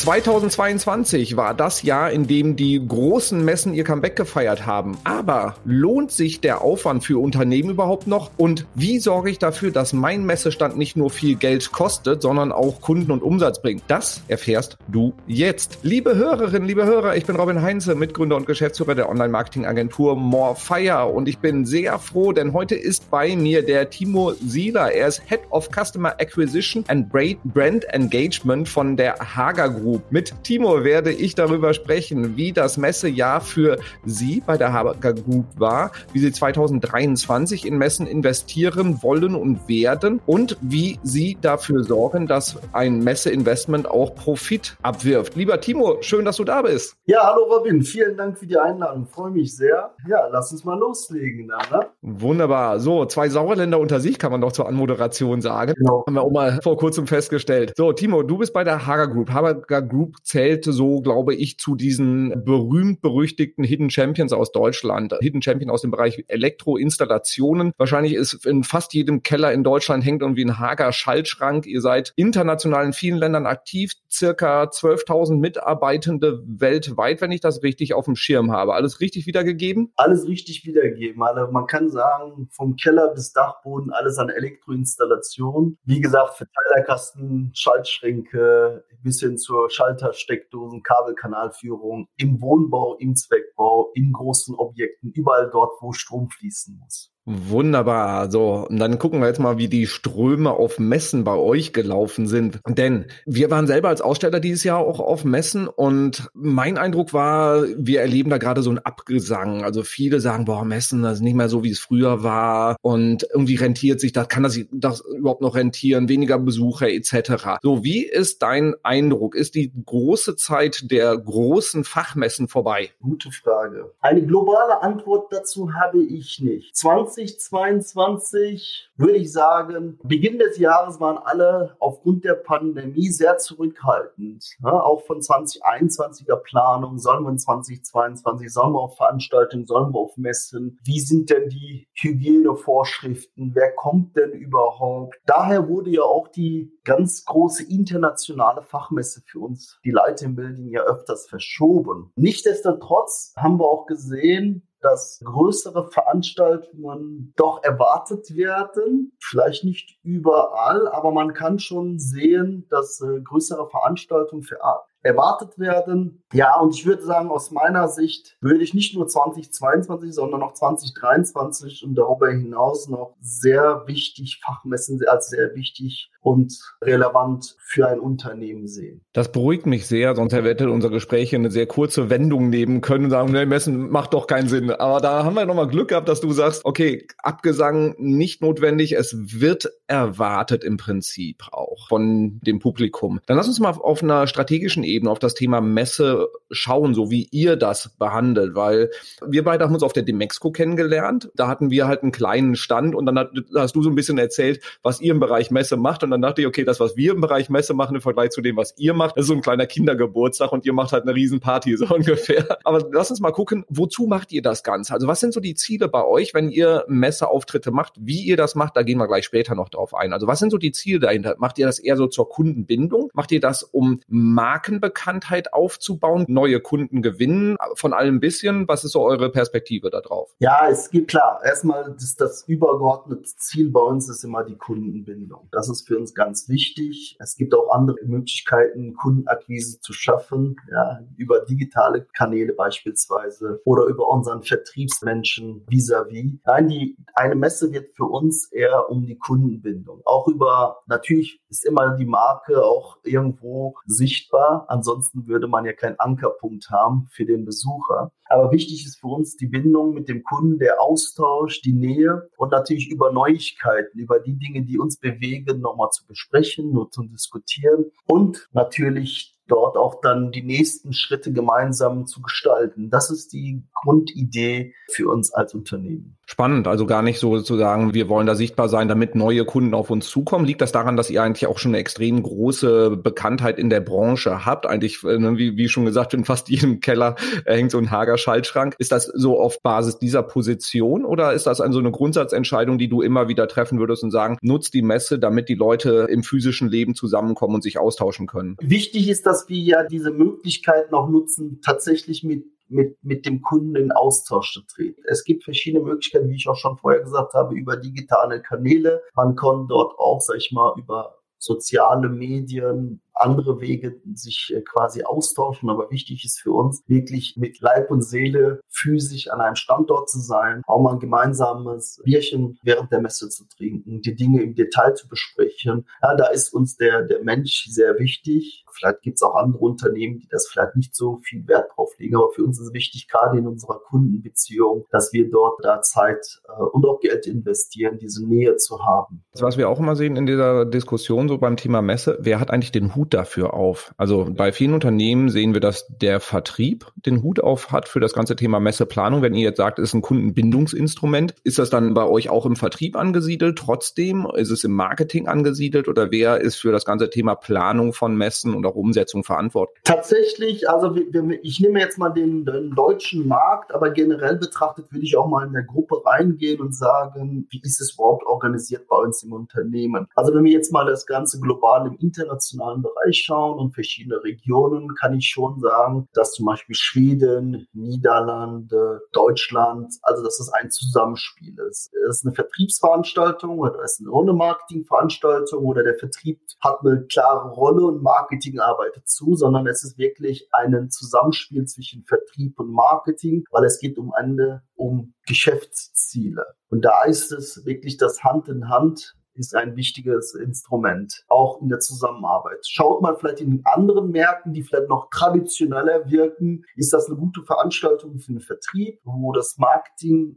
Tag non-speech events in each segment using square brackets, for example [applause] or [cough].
2022 war das Jahr, in dem die großen Messen ihr Comeback gefeiert haben. Aber lohnt sich der Aufwand für Unternehmen überhaupt noch? Und wie sorge ich dafür, dass mein Messestand nicht nur viel Geld kostet, sondern auch Kunden und Umsatz bringt? Das erfährst du jetzt. Liebe Hörerinnen, liebe Hörer, ich bin Robin Heinze, Mitgründer und Geschäftsführer der Online-Marketing-Agentur Morefire und ich bin sehr froh, denn heute ist bei mir der Timo Sieler. Er ist Head of Customer Acquisition and Brand Engagement von der Hager Group. Group. Mit Timo werde ich darüber sprechen, wie das Messejahr für Sie bei der Haber Group war, wie Sie 2023 in Messen investieren wollen und werden und wie Sie dafür sorgen, dass ein Messeinvestment auch Profit abwirft. Lieber Timo, schön, dass du da bist. Ja, hallo Robin, vielen Dank für die Einladung. Freue mich sehr. Ja, lass uns mal loslegen. Da, ne? Wunderbar. So, zwei Sauerländer unter sich kann man doch zur Anmoderation sagen. Genau. Haben wir auch mal vor kurzem festgestellt. So, Timo, du bist bei der Hager Group. Hager Group zählte so, glaube ich, zu diesen berühmt-berüchtigten Hidden Champions aus Deutschland. Hidden Champion aus dem Bereich Elektroinstallationen. Wahrscheinlich ist in fast jedem Keller in Deutschland hängt irgendwie ein Hager Schaltschrank. Ihr seid international in vielen Ländern aktiv, circa 12.000 Mitarbeitende weltweit, wenn ich das richtig auf dem Schirm habe. Alles richtig wiedergegeben? Alles richtig wiedergegeben. Also man kann sagen, vom Keller bis Dachboden alles an Elektroinstallation. Wie gesagt, Verteilerkasten, Schaltschränke, bis hin zur Schaltersteckdosen, Kabelkanalführung, im Wohnbau, im Zweckbau, in großen Objekten, überall dort, wo Strom fließen muss. Wunderbar. So, und dann gucken wir jetzt mal, wie die Ströme auf Messen bei euch gelaufen sind. Denn wir waren selber als Aussteller dieses Jahr auch auf Messen und mein Eindruck war, wir erleben da gerade so einen Abgesang. Also viele sagen, boah, Messen, das ist nicht mehr so, wie es früher war und irgendwie rentiert sich das, kann das, das überhaupt noch rentieren, weniger Besucher etc. So, wie ist dein Eindruck? Ist die große Zeit der großen Fachmessen vorbei? Gute Frage. Eine globale Antwort dazu habe ich nicht. 20 2022 würde ich sagen, Beginn des Jahres waren alle aufgrund der Pandemie sehr zurückhaltend. Ja, auch von 2021er Planung, sollen wir in 2022, sollen wir auf Veranstaltungen, sollen wir auf Messen, wie sind denn die Hygienevorschriften, wer kommt denn überhaupt? Daher wurde ja auch die ganz große internationale Fachmesse für uns, die Light ja öfters verschoben. Nichtsdestotrotz haben wir auch gesehen, dass größere Veranstaltungen doch erwartet werden. Vielleicht nicht überall, aber man kann schon sehen, dass äh, größere Veranstaltungen erwartet werden. Ja, und ich würde sagen, aus meiner Sicht würde ich nicht nur 2022, sondern auch 2023 und darüber hinaus noch sehr wichtig Fachmessen als sehr wichtig und relevant für ein Unternehmen sehen. Das beruhigt mich sehr, sonst hätte unser Gespräch eine sehr kurze Wendung nehmen können und sagen, nee, Messen macht doch keinen Sinn. Aber da haben wir nochmal Glück gehabt, dass du sagst, okay, Abgesang nicht notwendig, es wird erwartet im Prinzip auch von dem Publikum. Dann lass uns mal auf einer strategischen Ebene auf das Thema Messe schauen, so wie ihr das behandelt, weil wir beide haben uns auf der Demexco kennengelernt. Da hatten wir halt einen kleinen Stand und dann hast du so ein bisschen erzählt, was ihr im Bereich Messe macht und dann dachte ich, okay, das, was wir im Bereich Messe machen im Vergleich zu dem, was ihr macht, ist so ein kleiner Kindergeburtstag und ihr macht halt eine Riesenparty [laughs] so ungefähr. Aber lass uns mal gucken, wozu macht ihr das Ganze? Also was sind so die Ziele bei euch, wenn ihr Messeauftritte macht? Wie ihr das macht, da gehen wir gleich später noch drauf ein. Also was sind so die Ziele dahinter? Macht ihr das eher so zur Kundenbindung? Macht ihr das, um Markenbekanntheit aufzubauen, neue Kunden gewinnen, von allem ein bisschen? Was ist so eure Perspektive da drauf? Ja, es gibt klar, erstmal das, das übergeordnete Ziel bei uns ist immer die Kundenbindung. Das ist für uns ganz wichtig. Es gibt auch andere Möglichkeiten, Kundenakquise zu schaffen, ja, über digitale Kanäle beispielsweise oder über unseren Vertriebsmenschen vis-à-vis. Nein, die, eine Messe wird für uns eher um die Kundenbindung. Auch über, natürlich ist immer die Marke auch irgendwo sichtbar. Ansonsten würde man ja keinen Ankerpunkt haben für den Besucher. Aber wichtig ist für uns die Bindung mit dem Kunden, der Austausch, die Nähe und natürlich über Neuigkeiten, über die Dinge, die uns bewegen, nochmal zu besprechen und zu diskutieren und natürlich dort auch dann die nächsten Schritte gemeinsam zu gestalten. Das ist die Grundidee für uns als Unternehmen. Spannend, also gar nicht so zu sagen, wir wollen da sichtbar sein, damit neue Kunden auf uns zukommen. Liegt das daran, dass ihr eigentlich auch schon eine extrem große Bekanntheit in der Branche habt? Eigentlich, äh, ne, wie, wie schon gesagt, in fast jedem Keller hängt so ein Hager Schaltschrank. Ist das so auf Basis dieser Position oder ist das also eine Grundsatzentscheidung, die du immer wieder treffen würdest und sagen, nutzt die Messe, damit die Leute im physischen Leben zusammenkommen und sich austauschen können? Wichtig ist, dass wir ja diese Möglichkeiten auch nutzen, tatsächlich mit mit, mit dem Kunden in Austausch zu treten. Es gibt verschiedene Möglichkeiten, wie ich auch schon vorher gesagt habe, über digitale Kanäle. Man kann dort auch, sag ich mal, über soziale Medien andere Wege sich äh, quasi austauschen. Aber wichtig ist für uns wirklich mit Leib und Seele physisch an einem Standort zu sein, auch mal ein gemeinsames Bierchen während der Messe zu trinken, die Dinge im Detail zu besprechen. Ja, da ist uns der, der Mensch sehr wichtig. Vielleicht gibt es auch andere Unternehmen, die das vielleicht nicht so viel Wert drauf legen. Aber für uns ist es wichtig, gerade in unserer Kundenbeziehung, dass wir dort da Zeit äh, und auch Geld investieren, diese Nähe zu haben. Was wir auch immer sehen in dieser Diskussion so beim Thema Messe, wer hat eigentlich den Hut dafür auf? Also bei vielen Unternehmen sehen wir, dass der Vertrieb den Hut auf hat für das ganze Thema Messeplanung. Wenn ihr jetzt sagt, es ist ein Kundenbindungsinstrument, ist das dann bei euch auch im Vertrieb angesiedelt? Trotzdem ist es im Marketing angesiedelt oder wer ist für das ganze Thema Planung von Messen und auch Umsetzung verantwortlich? Tatsächlich, also ich nehme jetzt mal den, den deutschen Markt, aber generell betrachtet würde ich auch mal in der Gruppe reingehen und sagen, wie ist es überhaupt organisiert bei uns im Unternehmen? Also wenn wir jetzt mal das Ganze global im internationalen Bereich schauen und verschiedene Regionen, kann ich schon sagen, dass zum Beispiel Schweden, Niederlande, Deutschland, also dass es ein Zusammenspiel ist. Es ist eine Vertriebsveranstaltung oder es ist eine Runde-Marketing-Veranstaltung oder der Vertrieb hat eine klare Rolle und Marketing arbeitet zu, sondern es ist wirklich ein Zusammenspiel zwischen Vertrieb und Marketing, weil es geht um Ende um Geschäftsziele. Und da ist es wirklich das Hand in Hand ist ein wichtiges Instrument, auch in der Zusammenarbeit. Schaut mal vielleicht in anderen Märkten, die vielleicht noch traditioneller wirken, ist das eine gute Veranstaltung für den Vertrieb, wo das Marketing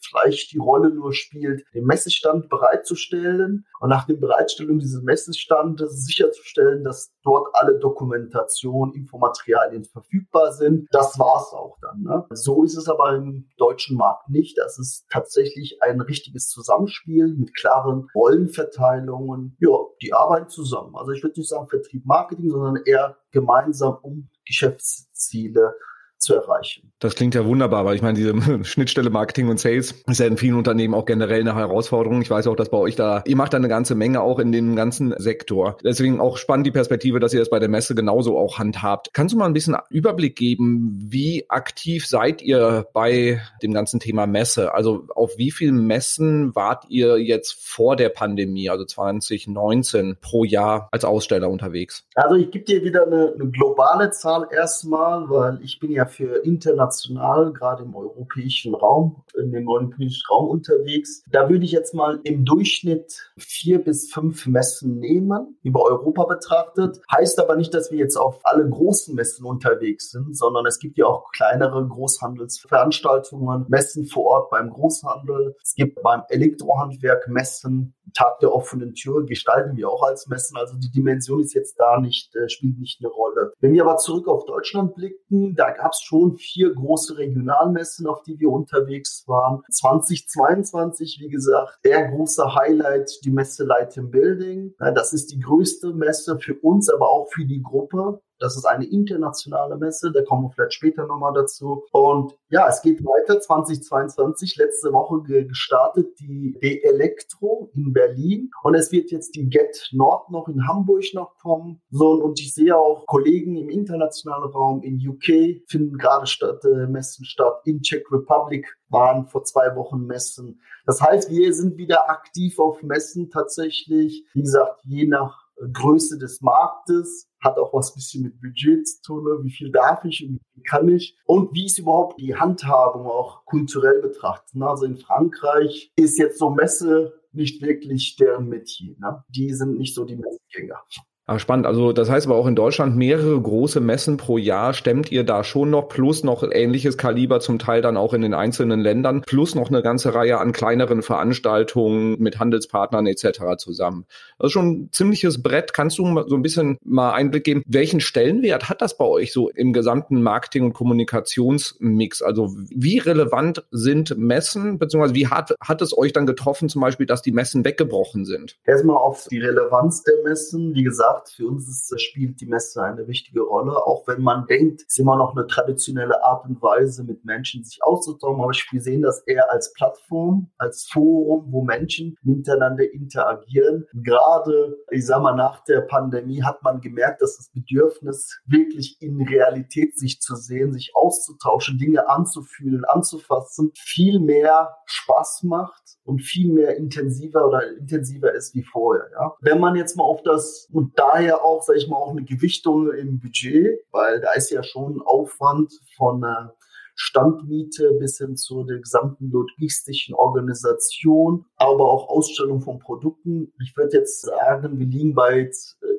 vielleicht die Rolle nur spielt, den Messestand bereitzustellen und nach der Bereitstellung dieses Messestandes sicherzustellen, dass dort alle Dokumentation, Infomaterialien verfügbar sind. Das war's auch dann. Ne? So ist es aber im deutschen Markt nicht. Das ist tatsächlich ein richtiges Zusammenspiel mit klaren Rollenverteilungen. Ja, die arbeiten zusammen. Also ich würde nicht sagen Vertrieb, Marketing, sondern eher gemeinsam um Geschäftsziele zu erreichen. Das klingt ja wunderbar, weil ich meine, diese [laughs] Schnittstelle Marketing und Sales ist ja in vielen Unternehmen auch generell eine Herausforderung. Ich weiß auch, dass bei euch da, ihr macht da eine ganze Menge auch in dem ganzen Sektor. Deswegen auch spannend die Perspektive, dass ihr das bei der Messe genauso auch handhabt. Kannst du mal ein bisschen Überblick geben, wie aktiv seid ihr bei dem ganzen Thema Messe? Also auf wie vielen Messen wart ihr jetzt vor der Pandemie, also 2019 pro Jahr als Aussteller unterwegs? Also ich gebe dir wieder eine, eine globale Zahl erstmal, weil ich bin ja für international, gerade im europäischen Raum, in dem europäischen Raum unterwegs. Da würde ich jetzt mal im Durchschnitt vier bis fünf Messen nehmen, über Europa betrachtet. Heißt aber nicht, dass wir jetzt auf alle großen Messen unterwegs sind, sondern es gibt ja auch kleinere Großhandelsveranstaltungen, Messen vor Ort beim Großhandel. Es gibt beim Elektrohandwerk Messen, Tag der offenen Tür gestalten wir auch als Messen. Also die Dimension ist jetzt da nicht, äh, spielt nicht eine Rolle. Wenn wir aber zurück auf Deutschland blicken, da gab es schon vier große Regionalmessen, auf die wir unterwegs waren. 2022, wie gesagt, der große Highlight, die Messe Light in Building. Das ist die größte Messe für uns, aber auch für die Gruppe. Das ist eine internationale Messe, da kommen wir vielleicht später nochmal dazu. Und ja, es geht weiter. 2022, letzte Woche gestartet die D-Elektro in Berlin. Und es wird jetzt die Get Nord noch in Hamburg noch kommen. So, und ich sehe auch Kollegen im internationalen Raum in UK finden gerade statt, äh, Messen statt. In Czech Republic waren vor zwei Wochen Messen. Das heißt, wir sind wieder aktiv auf Messen tatsächlich. Wie gesagt, je nach Größe des Marktes, hat auch was bisschen mit Budget zu tun, ne? wie viel darf ich und wie viel kann ich und wie ist überhaupt die Handhabung auch kulturell betrachtet. Ne? Also in Frankreich ist jetzt so Messe nicht wirklich deren Metier. Ne? Die sind nicht so die Messegänger. Ah, spannend. Also das heißt aber auch in Deutschland mehrere große Messen pro Jahr stemmt ihr da schon noch, plus noch ähnliches Kaliber zum Teil dann auch in den einzelnen Ländern, plus noch eine ganze Reihe an kleineren Veranstaltungen mit Handelspartnern etc. zusammen. Das ist schon ein ziemliches Brett. Kannst du so ein bisschen mal Einblick geben, welchen Stellenwert hat das bei euch so im gesamten Marketing- und Kommunikationsmix? Also wie relevant sind Messen, beziehungsweise wie hat, hat es euch dann getroffen, zum Beispiel, dass die Messen weggebrochen sind? Erstmal auf die Relevanz der Messen. Wie gesagt, gesagt, für uns ist, spielt die Messe eine wichtige Rolle, auch wenn man denkt, es ist immer noch eine traditionelle Art und Weise, mit Menschen sich auszutauschen. Aber wir sehen das eher als Plattform, als Forum, wo Menschen miteinander interagieren. Gerade, ich sag mal, nach der Pandemie hat man gemerkt, dass das Bedürfnis, wirklich in Realität sich zu sehen, sich auszutauschen, Dinge anzufühlen, anzufassen, viel mehr Spaß macht und viel mehr intensiver oder intensiver ist wie vorher. Ja. Wenn man jetzt mal auf das und daher auch, sage ich mal, auch eine Gewichtung im Budget, weil da ist ja schon Aufwand von äh, Standmiete bis hin zu der gesamten logistischen Organisation, aber auch Ausstellung von Produkten. Ich würde jetzt sagen, wir liegen bei äh,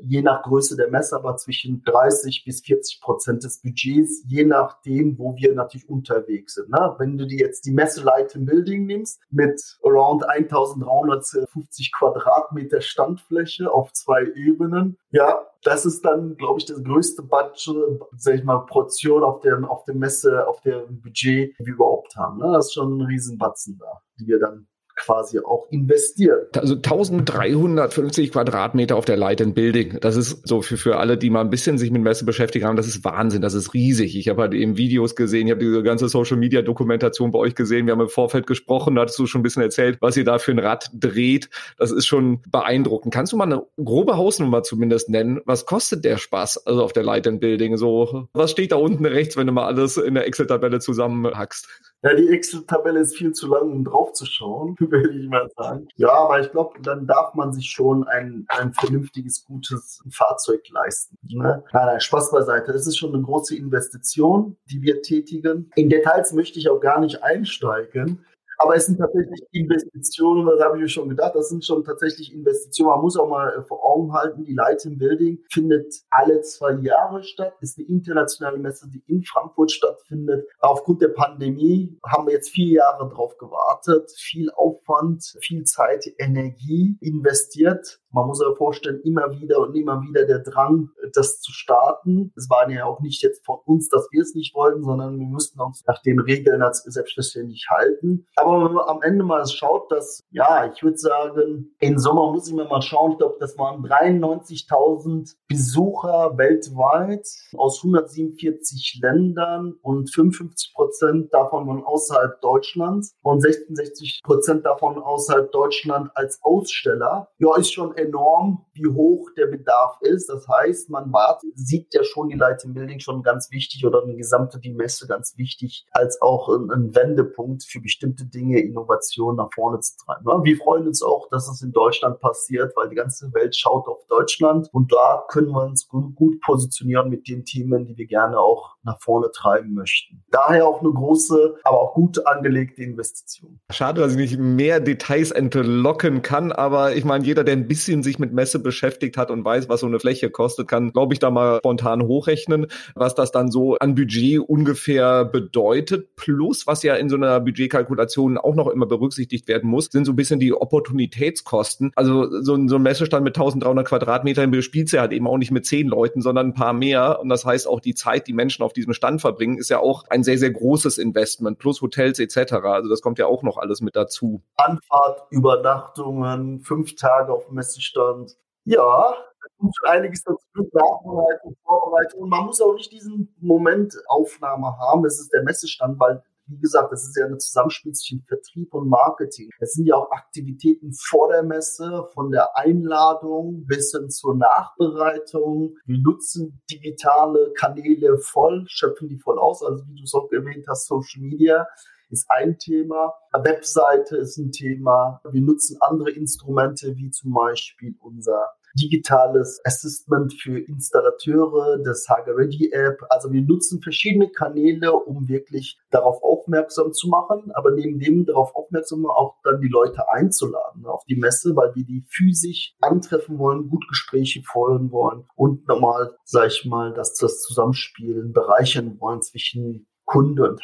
je nach Größe der Messe aber zwischen 30 bis 40 Prozent des Budgets, je nachdem, wo wir natürlich unterwegs sind. Ne? Wenn du dir jetzt die Messe Light Building nimmst mit around 1350 Quadratmeter Standfläche auf zwei Ebenen, ja, das ist dann, glaube ich, das größte Budget, sag ich mal, Portion auf der, auf der Messe, auf dem Budget, die wir überhaupt haben. Ne? Das ist schon ein Riesenbatzen da, die wir dann quasi auch investieren. Also 1350 Quadratmeter auf der Light and Building. Das ist so für, für alle, die mal ein bisschen sich mit Messe beschäftigt haben, das ist Wahnsinn, das ist riesig. Ich habe halt eben Videos gesehen, ich habe diese ganze Social Media Dokumentation bei euch gesehen, wir haben im Vorfeld gesprochen, da hattest du schon ein bisschen erzählt, was ihr da für ein Rad dreht. Das ist schon beeindruckend. Kannst du mal eine grobe Hausnummer zumindest nennen? Was kostet der Spaß also auf der Light and Building? So, was steht da unten rechts, wenn du mal alles in der Excel-Tabelle zusammenhackst? Ja, die Excel-Tabelle ist viel zu lang, um drauf zu schauen, [laughs] würde ich mal sagen. Ja, aber ich glaube, dann darf man sich schon ein, ein vernünftiges, gutes Fahrzeug leisten. Ne? Nein, nein, Spaß beiseite. Es ist schon eine große Investition, die wir tätigen. In Details möchte ich auch gar nicht einsteigen. Aber es sind tatsächlich Investitionen, das habe ich mir schon gedacht, das sind schon tatsächlich Investitionen. Man muss auch mal äh, vor Augen halten, die Light in Building findet alle zwei Jahre statt, ist eine internationale Messe, die in Frankfurt stattfindet. Aufgrund der Pandemie haben wir jetzt vier Jahre drauf gewartet, viel Aufwand, viel Zeit, Energie investiert. Man muss sich vorstellen, immer wieder und immer wieder der Drang, das zu starten. Es war ja auch nicht jetzt von uns, dass wir es nicht wollten, sondern wir mussten uns nach den Regeln als selbstverständlich halten. Aber wenn man am Ende mal schaut, dass, ja, ich würde sagen, im Sommer muss ich mir mal schauen, ich glaube, das waren 93.000 Besucher weltweit aus 147 Ländern und 55 Prozent davon waren außerhalb Deutschlands und 66 Prozent davon außerhalb Deutschland als Aussteller. Ja, ist schon enorm, wie hoch der Bedarf ist. Das heißt, man war, sieht ja schon die Light Building schon ganz wichtig oder eine gesamte die Messe ganz wichtig als auch ein, ein Wendepunkt für bestimmte Dinge, Innovationen nach vorne zu treiben. Wir freuen uns auch, dass es in Deutschland passiert, weil die ganze Welt schaut auf Deutschland und da können wir uns gut positionieren mit den Themen, die wir gerne auch nach vorne treiben möchten. Daher auch eine große, aber auch gut angelegte Investition. Schade, dass ich nicht mehr Details entlocken kann, aber ich meine, jeder, der ein bisschen sich mit Messe beschäftigt hat und weiß, was so eine Fläche kostet, kann, glaube ich, da mal spontan hochrechnen, was das dann so an Budget ungefähr bedeutet. Plus, was ja in so einer Budgetkalkulation auch noch immer berücksichtigt werden muss, sind so ein bisschen die Opportunitätskosten. Also so ein, so ein Messestand mit 1300 Quadratmetern bespielt ja halt eben auch nicht mit zehn Leuten, sondern ein paar mehr. Und das heißt auch die Zeit, die Menschen auf diesem Stand verbringen, ist ja auch ein sehr, sehr großes Investment plus Hotels etc. Also das kommt ja auch noch alles mit dazu. Anfahrt, Übernachtungen, fünf Tage auf dem Messe Messestand. Ja, kommt schon einiges dazu, Nachbereitung, Vorbereitung. man muss auch nicht diesen Momentaufnahme haben. Es ist der Messestand, weil wie gesagt, das ist ja eine Zusammenspiel zwischen Vertrieb und Marketing. Es sind ja auch Aktivitäten vor der Messe, von der Einladung bis hin zur Nachbereitung. Wir nutzen digitale Kanäle voll, schöpfen die voll aus. Also wie du es auch erwähnt hast, Social Media ist ein Thema. Webseite ist ein Thema. Wir nutzen andere Instrumente wie zum Beispiel unser digitales Assistment für Installateure, das Hager Ready App. Also wir nutzen verschiedene Kanäle, um wirklich darauf aufmerksam zu machen, aber neben dem darauf aufmerksam auch dann die Leute einzuladen auf die Messe, weil wir die physisch antreffen wollen, gut Gespräche folgen wollen und nochmal, sag ich mal, dass das Zusammenspielen bereichern wollen zwischen Kunde und.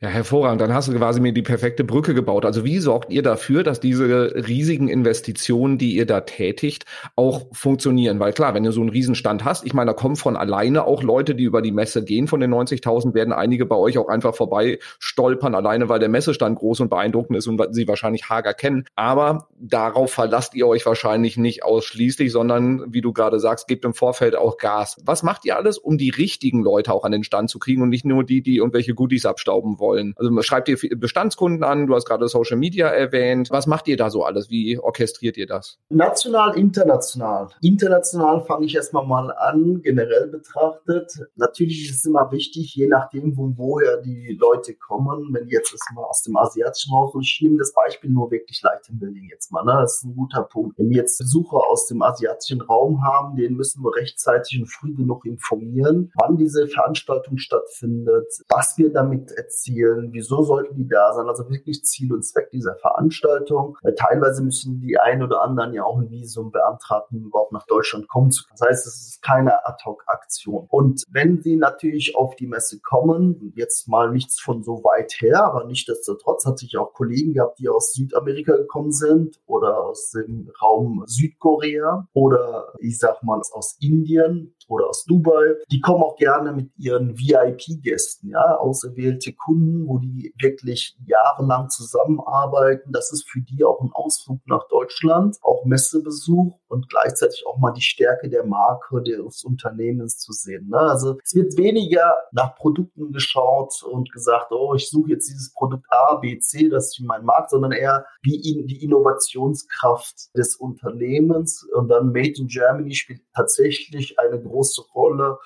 Ja, hervorragend. Dann hast du quasi mir die perfekte Brücke gebaut. Also wie sorgt ihr dafür, dass diese riesigen Investitionen, die ihr da tätigt, auch funktionieren? Weil klar, wenn du so einen Riesenstand hast, ich meine, da kommen von alleine auch Leute, die über die Messe gehen. Von den 90.000 werden einige bei euch auch einfach vorbei stolpern, alleine weil der Messestand groß und beeindruckend ist und sie wahrscheinlich Hager kennen. Aber darauf verlasst ihr euch wahrscheinlich nicht ausschließlich, sondern wie du gerade sagst, gebt im Vorfeld auch Gas. Was macht ihr alles, um die richtigen Leute auch an den Stand zu kriegen und nicht nur die, die irgendwelche Goodies abstauben wollen. Also schreibt ihr Bestandskunden an, du hast gerade Social Media erwähnt. Was macht ihr da so alles? Wie orchestriert ihr das? National, international. International fange ich erstmal mal an, generell betrachtet. Natürlich ist es immer wichtig, je nachdem, wo, woher die Leute kommen. Wenn jetzt mal aus dem asiatischen Raum, ich nehme das Beispiel nur wirklich Light Building jetzt mal, ne? das ist ein guter Punkt. Wenn wir jetzt Besucher aus dem asiatischen Raum haben, den müssen wir rechtzeitig und früh genug informieren, wann diese Veranstaltung stattfindet, was wir damit erzielen, wieso sollten die da sein, also wirklich Ziel und Zweck dieser Veranstaltung. Weil teilweise müssen die ein oder anderen ja auch ein Visum beantragen, um überhaupt nach Deutschland kommen zu können. Das heißt, es ist keine Ad-Hoc-Aktion. Und wenn sie natürlich auf die Messe kommen, jetzt mal nichts von so weit her, aber nichtsdestotrotz hat sich auch Kollegen gehabt, die aus Südamerika gekommen sind oder aus dem Raum Südkorea oder ich sag mal aus Indien oder aus Dubai. Die kommen auch gerne mit ihren VIP-Gästen, ja, auserwählte Kunden, wo die wirklich jahrelang zusammenarbeiten. Das ist für die auch ein Ausflug nach Deutschland, auch Messebesuch und gleichzeitig auch mal die Stärke der Marke des Unternehmens zu sehen. Ne? Also es wird weniger nach Produkten geschaut und gesagt, oh, ich suche jetzt dieses Produkt A, B, C, das ist meinen Markt, sondern eher wie die Innovationskraft des Unternehmens. Und dann Made in Germany spielt tatsächlich eine große Rolle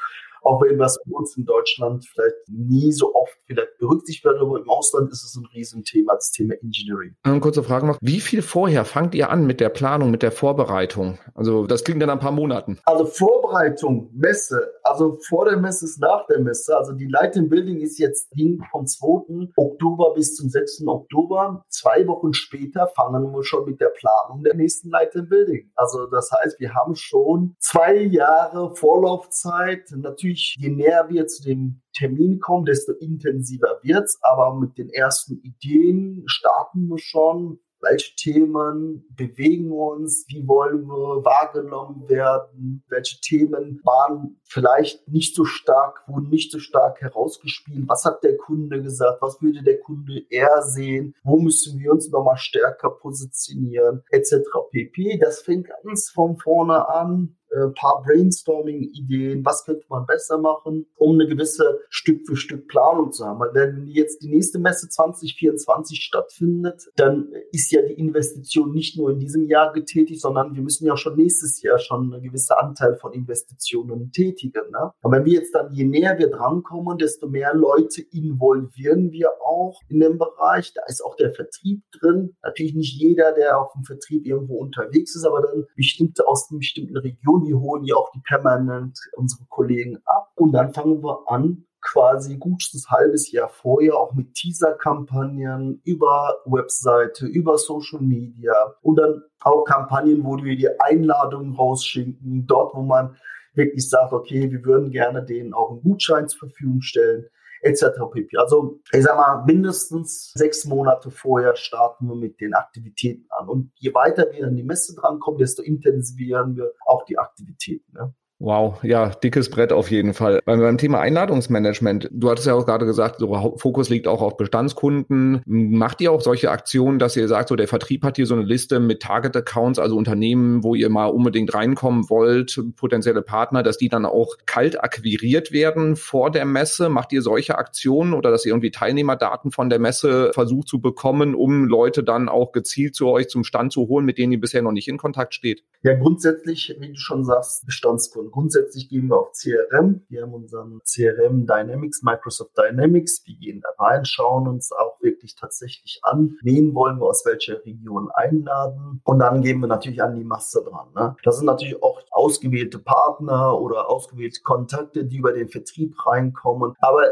auch wenn das bei uns in Deutschland vielleicht nie so oft vielleicht berücksichtigt wird, aber im Ausland ist es ein Riesenthema, das Thema Engineering. Eine kurze Frage noch. Wie viel vorher fangt ihr an mit der Planung, mit der Vorbereitung? Also das klingt dann ein paar Monaten. Also Vorbereitung, Messe, also vor der Messe ist nach der Messe. Also die Light Building ist jetzt ging vom 2. Oktober bis zum 6. Oktober. Zwei Wochen später fangen wir schon mit der Planung der nächsten Light Building. Also das heißt, wir haben schon zwei Jahre Vorlaufzeit. Natürlich, je näher wir zu dem Termin kommen, desto intensiver wird's. Aber mit den ersten Ideen starten wir schon. Welche Themen bewegen uns? Wie wollen wir wahrgenommen werden? Welche Themen waren vielleicht nicht so stark, wurden nicht so stark herausgespielt? Was hat der Kunde gesagt? Was würde der Kunde eher sehen? Wo müssen wir uns nochmal stärker positionieren? Etc. pp. Das fängt ganz von vorne an äh, paar Brainstorming-Ideen, was könnte man besser machen, um eine gewisse Stück für Stück Planung zu haben. Weil wenn jetzt die nächste Messe 2024 stattfindet, dann ist ja die Investition nicht nur in diesem Jahr getätigt, sondern wir müssen ja schon nächstes Jahr schon einen gewissen Anteil von Investitionen tätigen. Ne? Und wenn wir jetzt dann, je näher wir drankommen, desto mehr Leute involvieren wir auch in dem Bereich. Da ist auch der Vertrieb drin. Natürlich nicht jeder, der auf dem Vertrieb irgendwo unterwegs ist, aber dann bestimmte aus einer bestimmten Region die holen ja auch die permanent unsere Kollegen ab. Und dann fangen wir an, quasi gutes halbes Jahr vorher auch mit Teaser-Kampagnen über Webseite, über Social Media und dann auch Kampagnen, wo wir die Einladungen rausschicken, dort, wo man wirklich sagt, okay, wir würden gerne denen auch einen Gutschein zur Verfügung stellen etc. pp. Also ich sag mal, mindestens sechs Monate vorher starten wir mit den Aktivitäten an. Und je weiter wir an die Messe drankommen, desto intensivieren wir auch die Aktivitäten. Ne? Wow, ja, dickes Brett auf jeden Fall. Beim, beim Thema Einladungsmanagement, du hattest ja auch gerade gesagt, so Fokus liegt auch auf Bestandskunden. Macht ihr auch solche Aktionen, dass ihr sagt, so der Vertrieb hat hier so eine Liste mit Target-Accounts, also Unternehmen, wo ihr mal unbedingt reinkommen wollt, potenzielle Partner, dass die dann auch kalt akquiriert werden vor der Messe? Macht ihr solche Aktionen oder dass ihr irgendwie Teilnehmerdaten von der Messe versucht zu bekommen, um Leute dann auch gezielt zu euch zum Stand zu holen, mit denen ihr bisher noch nicht in Kontakt steht? Ja, grundsätzlich, wie du schon sagst, Bestandskunden. Grundsätzlich gehen wir auf CRM. Wir haben unseren CRM Dynamics, Microsoft Dynamics. Wir gehen da rein, schauen uns auch wirklich tatsächlich an, wen wollen wir aus welcher Region einladen. Und dann gehen wir natürlich an die Masse dran. Ne? Das sind natürlich auch ausgewählte Partner oder ausgewählte Kontakte, die über den Vertrieb reinkommen. Aber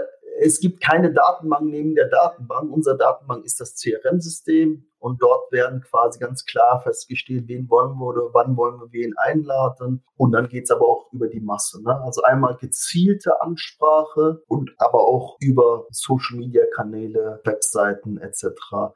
es gibt keine Datenbank neben der Datenbank. Unser Datenbank ist das CRM-System. Und dort werden quasi ganz klar festgestellt, wen wollen wir oder wann wollen wir wen einladen. Und dann geht's aber auch über die Masse. Ne? Also einmal gezielte Ansprache und aber auch über Social-Media-Kanäle, Webseiten etc.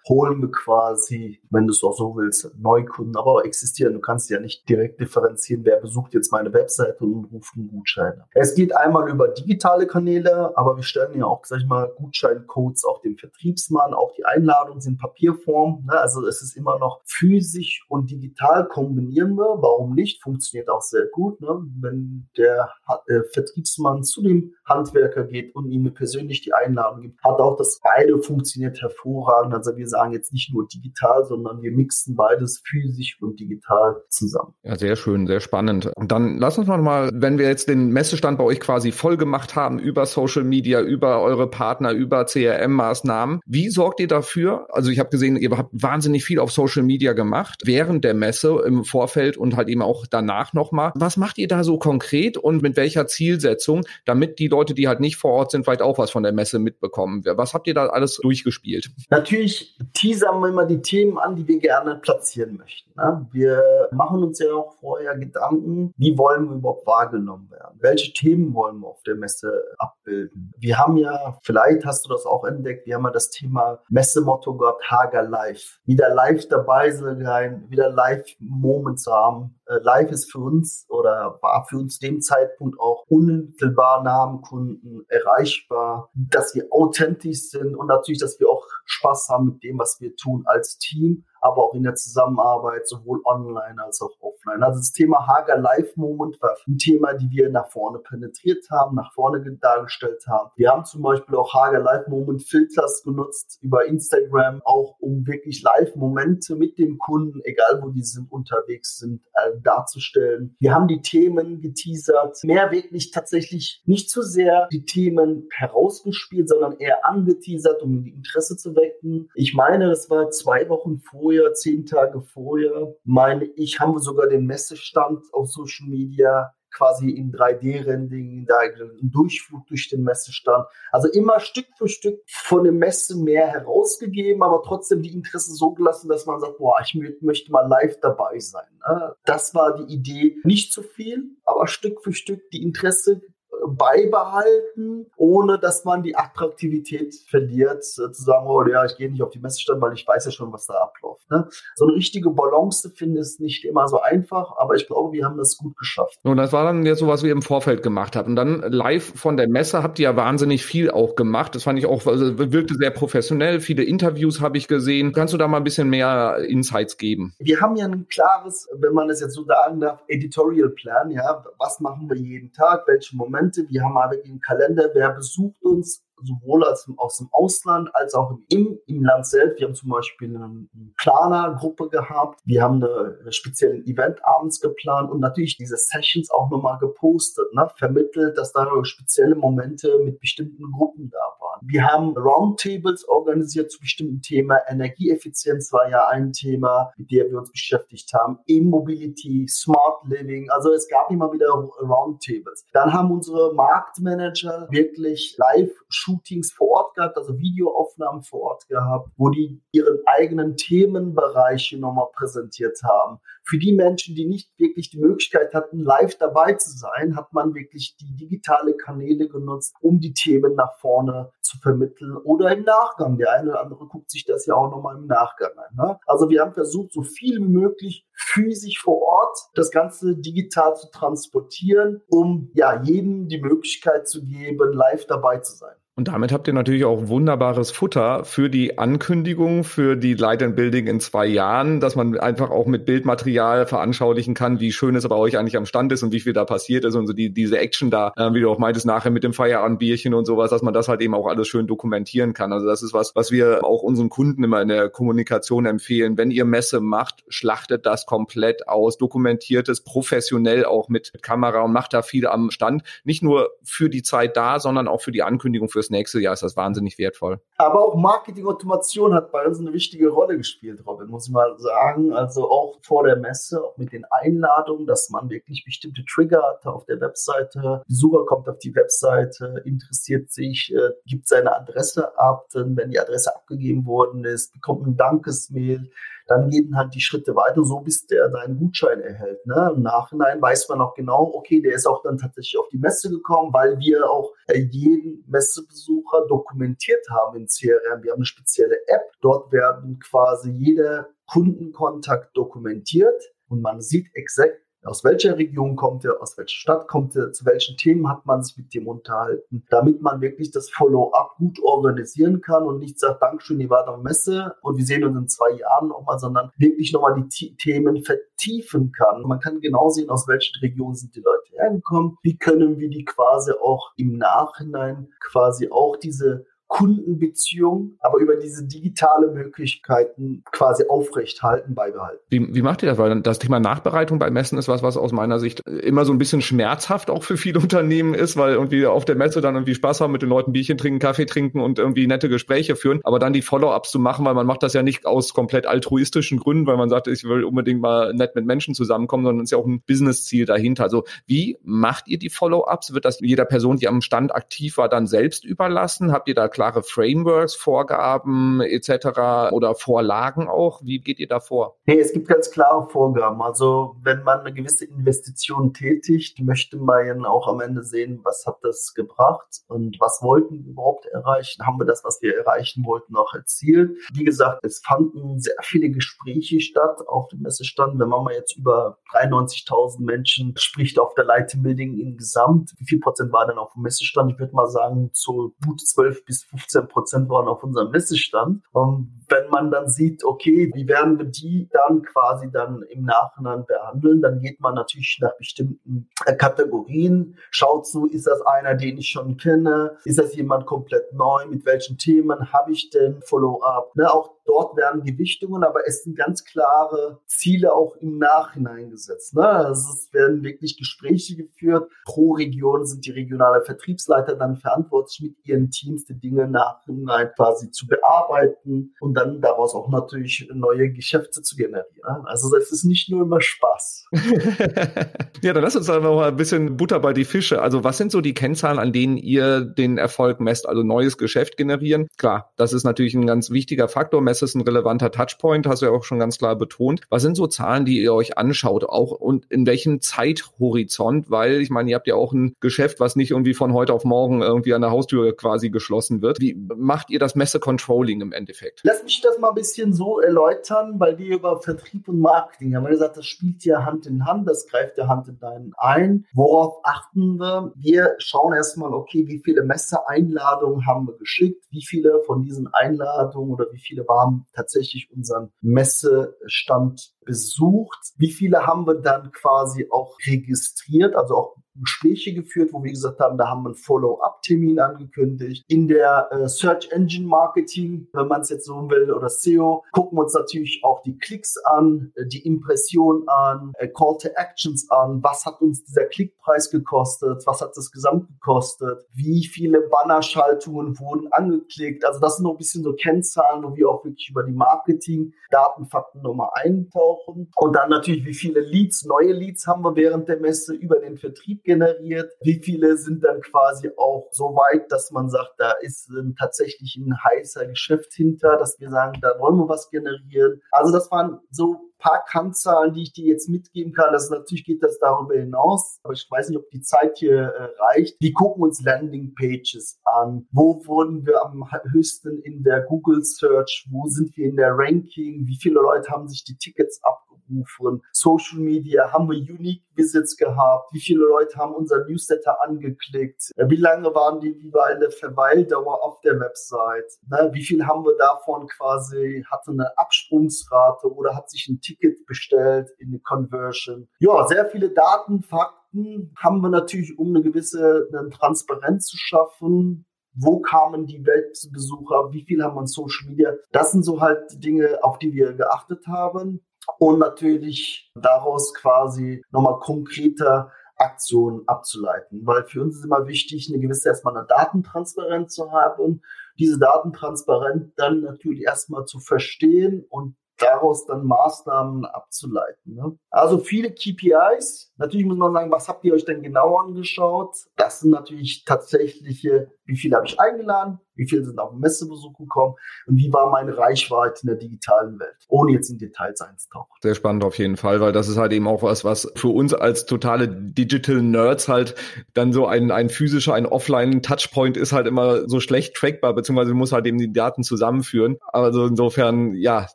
Holen wir quasi, wenn du es auch so willst, Neukunden, aber auch existieren. Du kannst ja nicht direkt differenzieren, wer besucht jetzt meine Webseite und ruft einen Gutschein. Es geht einmal über digitale Kanäle, aber wir stellen ja auch, sag ich mal, Gutscheincodes auch dem Vertriebsmann, auch die Einladungen sind Papierform. Ne? Also es ist immer noch physisch und digital kombinieren wir. Warum nicht? Funktioniert auch sehr gut. Ne? Wenn der äh, Vertriebsmann zu dem Handwerker geht und ihm persönlich die Einladung gibt, hat auch das beide funktioniert hervorragend. Also wir sagen jetzt nicht nur digital, sondern wir mixen beides physisch und digital zusammen. Ja, sehr schön, sehr spannend. Und dann lass uns noch mal, wenn wir jetzt den Messestand bei euch quasi voll gemacht haben über Social Media, über eure Partner, über CRM-Maßnahmen, wie sorgt ihr dafür? Also ich habe gesehen, ihr habt wahnsinnig viel auf Social Media gemacht, während der Messe im Vorfeld und halt eben auch danach nochmal. Was macht ihr da so konkret und mit welcher Zielsetzung, damit die Leute, die halt nicht vor Ort sind, vielleicht auch was von der Messe mitbekommen? Was habt ihr da alles durchgespielt? Natürlich teasern wir immer die Themen an, die wir gerne platzieren möchten. Ne? Wir machen uns ja auch vorher Gedanken, wie wollen wir überhaupt wahrgenommen werden? Welche Themen wollen wir auf der Messe abbilden? Wir haben ja, vielleicht hast du das auch entdeckt, wir haben ja das Thema Messemotto gehabt, Hager Live wieder live dabei sein, wieder live Moments haben. Äh, live ist für uns oder war für uns dem Zeitpunkt auch unmittelbar nah am Kunden erreichbar, dass wir authentisch sind und natürlich, dass wir auch Spaß haben mit dem, was wir tun als Team aber auch in der Zusammenarbeit, sowohl online als auch offline. Also das Thema Hager Live Moment war ein Thema, die wir nach vorne penetriert haben, nach vorne dargestellt haben. Wir haben zum Beispiel auch Hager Live Moment Filters genutzt über Instagram, auch um wirklich Live-Momente mit dem Kunden, egal wo die sind, unterwegs sind, äh, darzustellen. Wir haben die Themen geteasert, mehr wirklich tatsächlich nicht zu sehr die Themen herausgespielt, sondern eher angeteasert, um die Interesse zu wecken. Ich meine, das war zwei Wochen vorher vorher, zehn Tage vorher, meine ich, haben wir sogar den Messestand auf Social Media quasi in 3D-Rendering, da einen Durchflug durch den Messestand. Also immer Stück für Stück von der Messe mehr herausgegeben, aber trotzdem die Interesse so gelassen, dass man sagt, boah, ich möchte mal live dabei sein. Ne? Das war die Idee. Nicht zu viel, aber Stück für Stück die Interesse beibehalten, ohne dass man die Attraktivität verliert, äh, zu sagen, oh ja, ich gehe nicht auf die Messestand, weil ich weiß ja schon, was da abläuft. Ne? So eine richtige Balance zu finden, ist nicht immer so einfach, aber ich glaube, wir haben das gut geschafft. Und das war dann jetzt so, was wir im Vorfeld gemacht haben. Und dann live von der Messe habt ihr ja wahnsinnig viel auch gemacht. Das fand ich auch, also wirkte sehr professionell. Viele Interviews habe ich gesehen. Kannst du da mal ein bisschen mehr Insights geben? Wir haben ja ein klares, wenn man es jetzt so sagen darf, Editorial Plan. Ja, was machen wir jeden Tag? Welche Momente Wir haben wirklich einen Kalender, wer besucht uns, sowohl als aus dem Ausland als auch im, im Land selbst. Wir haben zum Beispiel eine Planergruppe gehabt. Wir haben eine spezielle Event abends geplant und natürlich diese Sessions auch nochmal gepostet, ne? vermittelt, dass da spezielle Momente mit bestimmten Gruppen da waren. Wir haben Roundtables organisiert zu bestimmten Themen. Energieeffizienz war ja ein Thema, mit dem wir uns beschäftigt haben. E-Mobility, Smart Living. Also es gab immer wieder Roundtables. Dann haben unsere Marktmanager wirklich live Shootings vor Ort gehabt, also Videoaufnahmen vor Ort gehabt, wo die ihren eigenen Themenbereiche nochmal präsentiert haben. Für die Menschen, die nicht wirklich die Möglichkeit hatten, live dabei zu sein, hat man wirklich die digitale Kanäle genutzt, um die Themen nach vorne zu vermitteln oder im Nachgang. Der eine oder andere guckt sich das ja auch nochmal im Nachgang an. Ne? Also wir haben versucht, so viel wie möglich physisch vor Ort das Ganze digital zu transportieren, um ja jedem die Möglichkeit zu geben, live dabei zu sein. Und damit habt ihr natürlich auch wunderbares Futter für die Ankündigung, für die Light and Building in zwei Jahren, dass man einfach auch mit Bildmaterial veranschaulichen kann, wie schön es bei euch eigentlich am Stand ist und wie viel da passiert ist und so die, diese Action da, äh, wie du auch meintest, nachher mit dem Feierabendbierchen und sowas, dass man das halt eben auch alles schön dokumentieren kann. Also das ist was, was wir auch unseren Kunden immer in der Kommunikation empfehlen. Wenn ihr Messe macht, schlachtet das komplett aus, dokumentiert es professionell auch mit Kamera und macht da viel am Stand. Nicht nur für die Zeit da, sondern auch für die Ankündigung fürs nächste Jahr ist das wahnsinnig wertvoll. Aber auch Marketing-Automation hat bei uns eine wichtige Rolle gespielt, Robin, muss ich mal sagen. Also auch vor der Messe, auch mit den Einladungen, dass man wirklich bestimmte Trigger hat auf der Webseite. Besucher kommt auf die Webseite, interessiert sich, äh, gibt seine Adresse ab. Denn wenn die Adresse abgegeben worden ist, bekommt ein Dankesmail dann gehen halt die Schritte weiter, so bis der seinen Gutschein erhält. Ne? Im Nachhinein weiß man auch genau, okay, der ist auch dann tatsächlich auf die Messe gekommen, weil wir auch äh, jeden Messebesucher dokumentiert haben in CRM. Wir haben eine spezielle App. Dort werden quasi jeder Kundenkontakt dokumentiert und man sieht exakt, aus welcher Region kommt er, aus welcher Stadt kommt er, zu welchen Themen hat man sich mit dem unterhalten, damit man wirklich das Follow-up gut organisieren kann und nicht sagt, Dankeschön, ihr wart auf Messe und wir sehen uns in zwei Jahren nochmal, sondern wirklich nochmal die Themen vertiefen kann. Man kann genau sehen, aus welchen Regionen sind die Leute hergekommen, wie können wir die quasi auch im Nachhinein quasi auch diese Kundenbeziehung, aber über diese digitale Möglichkeiten quasi aufrechthalten, beibehalten. Wie, wie macht ihr das? Weil das Thema Nachbereitung bei Messen ist was, was aus meiner Sicht immer so ein bisschen schmerzhaft auch für viele [laughs] Unternehmen ist, weil irgendwie auf der Messe dann irgendwie Spaß haben, mit den Leuten Bierchen trinken, Kaffee trinken und irgendwie nette Gespräche führen, aber dann die Follow-ups zu machen, weil man macht das ja nicht aus komplett altruistischen Gründen, weil man sagt, ich will unbedingt mal nett mit Menschen zusammenkommen, sondern es ist ja auch ein Business-Ziel dahinter. Also wie macht ihr die Follow-ups? Wird das jeder Person, die am Stand aktiv war, dann selbst überlassen? Habt ihr da klare Frameworks, Vorgaben etc. oder Vorlagen auch? Wie geht ihr da vor? Nee, es gibt ganz klare Vorgaben. Also wenn man eine gewisse Investition tätigt, möchte man auch am Ende sehen, was hat das gebracht und was wollten wir überhaupt erreichen? Haben wir das, was wir erreichen wollten, auch erzielt? Wie gesagt, es fanden sehr viele Gespräche statt auf dem Messestand. Wenn man mal jetzt über 93.000 Menschen spricht auf der Light Building insgesamt, wie viel Prozent war denn auf dem Messestand? Ich würde mal sagen, so gut 12 bis 15 Prozent waren auf unserem Messestand. Und wenn man dann sieht, okay, wie werden wir die dann quasi dann im Nachhinein behandeln, dann geht man natürlich nach bestimmten äh, Kategorien, schaut so, ist das einer, den ich schon kenne, ist das jemand komplett neu, mit welchen Themen habe ich denn Follow-up, ne, auch Dort werden Gewichtungen, aber es sind ganz klare Ziele auch im Nachhinein gesetzt. Ne? Also es werden wirklich Gespräche geführt. Pro Region sind die regionale Vertriebsleiter dann verantwortlich, mit ihren Teams die Dinge nachhinein quasi zu bearbeiten und dann daraus auch natürlich neue Geschäfte zu generieren. Also es ist nicht nur immer Spaß. [laughs] ja, dann lass uns einfach mal ein bisschen Butter bei die Fische. Also was sind so die Kennzahlen, an denen ihr den Erfolg messt? Also neues Geschäft generieren. Klar, das ist natürlich ein ganz wichtiger Faktor es ist ein relevanter Touchpoint, hast du ja auch schon ganz klar betont. Was sind so Zahlen, die ihr euch anschaut, auch und in welchem Zeithorizont? Weil ich meine, ihr habt ja auch ein Geschäft, was nicht irgendwie von heute auf morgen irgendwie an der Haustür quasi geschlossen wird. Wie macht ihr das Messe-Controlling im Endeffekt? Lass mich das mal ein bisschen so erläutern, weil wir über Vertrieb und Marketing haben wir gesagt, das spielt ja Hand in Hand, das greift ja Hand in Hand ein. Worauf achten wir? Wir schauen erstmal, okay, wie viele Messeeinladungen haben wir geschickt, wie viele von diesen Einladungen oder wie viele waren haben tatsächlich unseren Messestand besucht. Wie viele haben wir dann quasi auch registriert, also auch Gespräche geführt, wo wir gesagt haben, da haben wir einen Follow-up-Termin angekündigt. In der äh, Search Engine Marketing, wenn man es jetzt so will, oder SEO, gucken wir uns natürlich auch die Klicks an, äh, die Impression an, äh, Call to Actions an. Was hat uns dieser Klickpreis gekostet? Was hat das Gesamt gekostet? Wie viele Bannerschaltungen wurden angeklickt? Also das sind noch ein bisschen so Kennzahlen, wo wir auch wirklich über die Marketing-Datenfakten nochmal eintauchen. Und dann natürlich, wie viele Leads, neue Leads haben wir während der Messe über den Vertrieb generiert? Wie viele sind dann quasi auch so weit, dass man sagt, da ist ähm, tatsächlich ein heißer Geschäft hinter, dass wir sagen, da wollen wir was generieren? Also das waren so paar Kennzahlen, die ich dir jetzt mitgeben kann. Also natürlich geht das darüber hinaus, aber ich weiß nicht, ob die Zeit hier äh, reicht. Wir gucken uns Landing Pages an. Wo wurden wir am höchsten in der Google Search? Wo sind wir in der Ranking? Wie viele Leute haben sich die Tickets abgeholt? Aufgerufen? Social Media, haben wir Unique Visits gehabt? Wie viele Leute haben unser Newsletter angeklickt? Äh, wie lange waren die wie war eine Verweildauer auf der Website? Ne? Wie viel haben wir davon quasi, hatte eine Absprungsrate oder hat sich ein Ticket bestellt in eine Conversion? Ja, sehr viele Daten, Fakten haben wir natürlich, um eine gewisse eine Transparenz zu schaffen, wo kamen die Weltbesucher, wie viel haben wir in Social Media. Das sind so halt Dinge, auf die wir geachtet haben. Und natürlich daraus quasi nochmal konkreter Aktionen abzuleiten. Weil für uns ist immer wichtig, eine gewisse erstmal eine Datentransparenz zu haben. Diese Datentransparenz dann natürlich erstmal zu verstehen und daraus dann Maßnahmen abzuleiten. Ne? Also viele KPIs. Natürlich muss man sagen, was habt ihr euch denn genau angeschaut? Das sind natürlich tatsächliche, wie viele habe ich eingeladen, wie viele sind auf den Messebesuch gekommen und wie war meine Reichweite in der digitalen Welt, ohne jetzt in Details einzutauchen. Sehr spannend auf jeden Fall, weil das ist halt eben auch was, was für uns als totale Digital Nerds halt dann so ein, ein physischer, ein Offline-Touchpoint ist halt immer so schlecht trackbar, beziehungsweise muss halt eben die Daten zusammenführen. Also insofern, ja,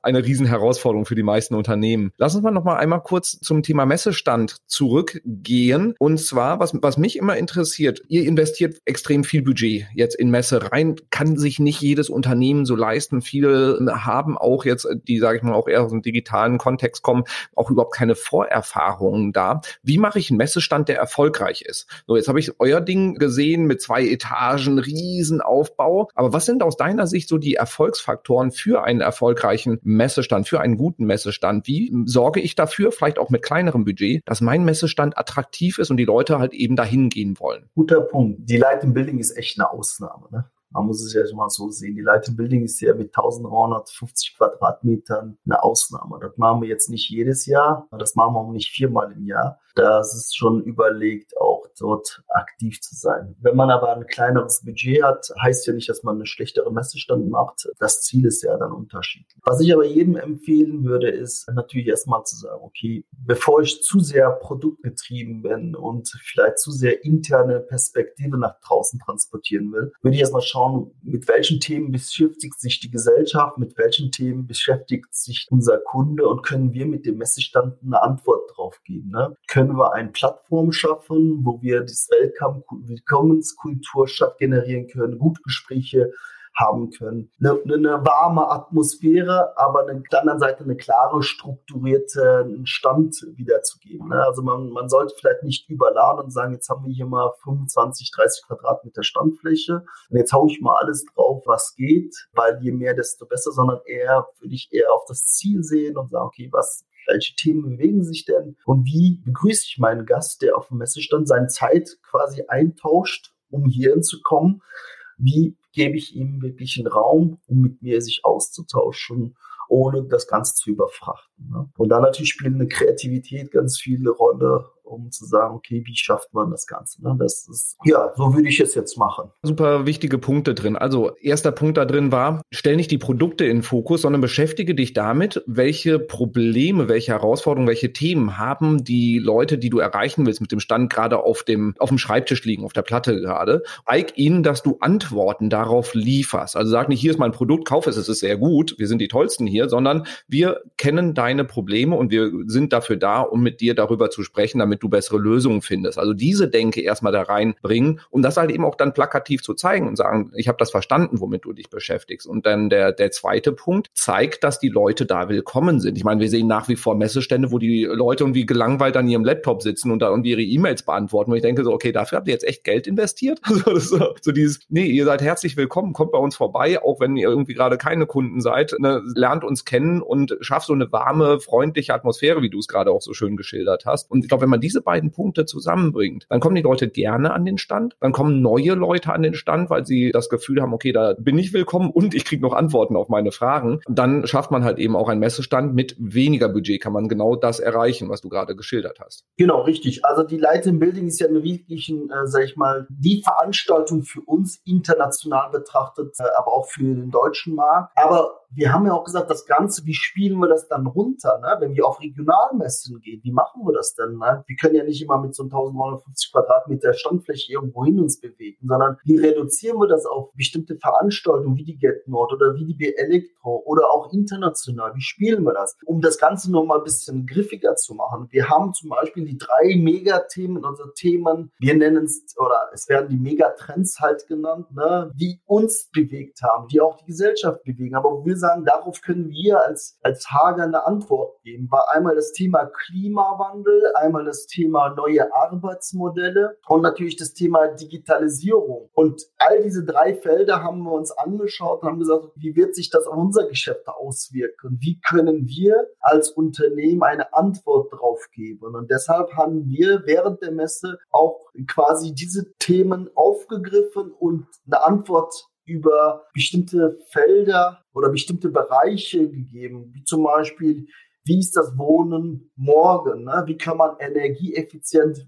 eine riesen Herausforderung für die meisten Unternehmen. Lass uns mal noch mal einmal kurz zum Thema Messestand zurückgehen. Und zwar, was, was mich immer interessiert, ihr investiert extrem viel Budget jetzt in Messe rein kann sich nicht jedes Unternehmen so leisten. Viele haben auch jetzt, die sage ich mal auch eher aus dem digitalen Kontext kommen, auch überhaupt keine Vorerfahrungen da. Wie mache ich einen Messestand, der erfolgreich ist? So, jetzt habe ich euer Ding gesehen mit zwei Etagen, Riesenaufbau. Aber was sind aus deiner Sicht so die Erfolgsfaktoren für einen erfolgreichen Messestand, für einen guten Messestand? Wie sorge ich dafür, vielleicht auch mit kleinerem Budget, dass mein Messestand attraktiv ist und die Leute halt eben dahin gehen wollen? Guter Punkt. Die Light Building ist echt eine Ausnahme. Ne? Man muss es ja mal so sehen. Die Lighting Building ist ja mit 1350 Quadratmetern eine Ausnahme. Das machen wir jetzt nicht jedes Jahr. Das machen wir auch nicht viermal im Jahr. Da ist es schon überlegt, auch dort aktiv zu sein. Wenn man aber ein kleineres Budget hat, heißt ja nicht, dass man eine schlechtere Messestand macht. Das Ziel ist ja dann unterschiedlich. Was ich aber jedem empfehlen würde, ist natürlich erstmal zu sagen, okay, bevor ich zu sehr produktgetrieben bin und vielleicht zu sehr interne Perspektive nach draußen transportieren will, würde ich erstmal schauen, mit welchen Themen beschäftigt sich die Gesellschaft, mit welchen Themen beschäftigt sich unser Kunde und können wir mit dem Messestand eine Antwort drauf geben. Ne? Wir eine Plattform schaffen, wo wir das Willkommenskultur generieren können, gute Gespräche haben können. Eine, eine warme Atmosphäre, aber auf der anderen Seite eine klare, strukturierte Stand wiederzugeben. Ne? Also man, man sollte vielleicht nicht überladen und sagen, jetzt haben wir hier mal 25, 30 Quadratmeter Standfläche und jetzt haue ich mal alles drauf, was geht, weil je mehr, desto besser, sondern eher, würde ich eher auf das Ziel sehen und sagen, okay, was, welche Themen bewegen sich denn und wie begrüße ich meinen Gast, der auf dem Messestand seine Zeit quasi eintauscht, um hierhin zu kommen. Wie gebe ich ihm wirklich einen Raum, um mit mir sich auszutauschen, ohne das Ganze zu überfrachten. Ne? Und dann natürlich spielt eine Kreativität ganz viele Rolle um zu sagen, okay, wie schafft man das Ganze? Ne? Das ist, ja, so würde ich es jetzt machen. Super wichtige Punkte drin. Also, erster Punkt da drin war, stell nicht die Produkte in Fokus, sondern beschäftige dich damit, welche Probleme, welche Herausforderungen, welche Themen haben die Leute, die du erreichen willst mit dem Stand gerade auf dem, auf dem Schreibtisch liegen, auf der Platte gerade. Zeig ihnen, dass du Antworten darauf lieferst. Also sag nicht, hier ist mein Produkt, kauf es, es ist sehr gut, wir sind die Tollsten hier, sondern wir kennen deine Probleme und wir sind dafür da, um mit dir darüber zu sprechen, damit du bessere Lösungen findest. Also diese Denke erstmal da reinbringen, um das halt eben auch dann plakativ zu zeigen und sagen, ich habe das verstanden, womit du dich beschäftigst. Und dann der, der zweite Punkt zeigt, dass die Leute da willkommen sind. Ich meine, wir sehen nach wie vor Messestände, wo die Leute irgendwie gelangweilt an ihrem Laptop sitzen und da irgendwie ihre E-Mails beantworten. Und ich denke so, okay, dafür habt ihr jetzt echt Geld investiert? [laughs] Also so, so dieses, nee, ihr seid herzlich willkommen, kommt bei uns vorbei, auch wenn ihr irgendwie gerade keine Kunden seid, ne, lernt uns kennen und schafft so eine warme, freundliche Atmosphäre, wie du es gerade auch so schön geschildert hast. Und ich glaube, wenn man diese beiden Punkte zusammenbringt, dann kommen die Leute gerne an den Stand, dann kommen neue Leute an den Stand, weil sie das Gefühl haben, okay, da bin ich willkommen und ich kriege noch Antworten auf meine Fragen. Dann schafft man halt eben auch einen Messestand mit weniger Budget, kann man genau das erreichen, was du gerade geschildert hast. Genau, richtig. Also die Light in Building ist ja eine wirklich, äh, sag ich mal, die Veranstaltung für uns international betrachtet, äh, aber auch für den deutschen Markt. Aber wir haben ja auch gesagt, das Ganze, wie spielen wir das dann runter? Ne? Wenn wir auf Regionalmessen gehen, wie machen wir das denn? Ne? Wir können ja nicht immer mit so 1950 Quadratmeter Standfläche irgendwo hin uns bewegen, sondern wie reduzieren wir das auf bestimmte Veranstaltungen wie die Get Nord oder wie die B Elektro oder auch international? Wie spielen wir das? Um das Ganze noch mal ein bisschen griffiger zu machen. Wir haben zum Beispiel die drei Megathemen, unsere Themen, wir nennen es, oder es werden die Megatrends halt genannt, ne, die uns bewegt haben, die auch die Gesellschaft bewegen. Aber wir sagen, darauf können wir als, als Hager eine Antwort geben. War einmal das Thema Klimawandel, einmal das Thema neue Arbeitsmodelle und natürlich das Thema Digitalisierung. Und all diese drei Felder haben wir uns angeschaut und haben gesagt, wie wird sich das auf unser Geschäft auswirken? Wie können wir als Unternehmen eine Antwort drauf geben? Und deshalb haben wir während der Messe auch quasi diese Themen aufgegriffen und eine Antwort über bestimmte Felder oder bestimmte Bereiche gegeben, wie zum Beispiel, wie ist das Wohnen morgen? Ne? Wie kann man energieeffizient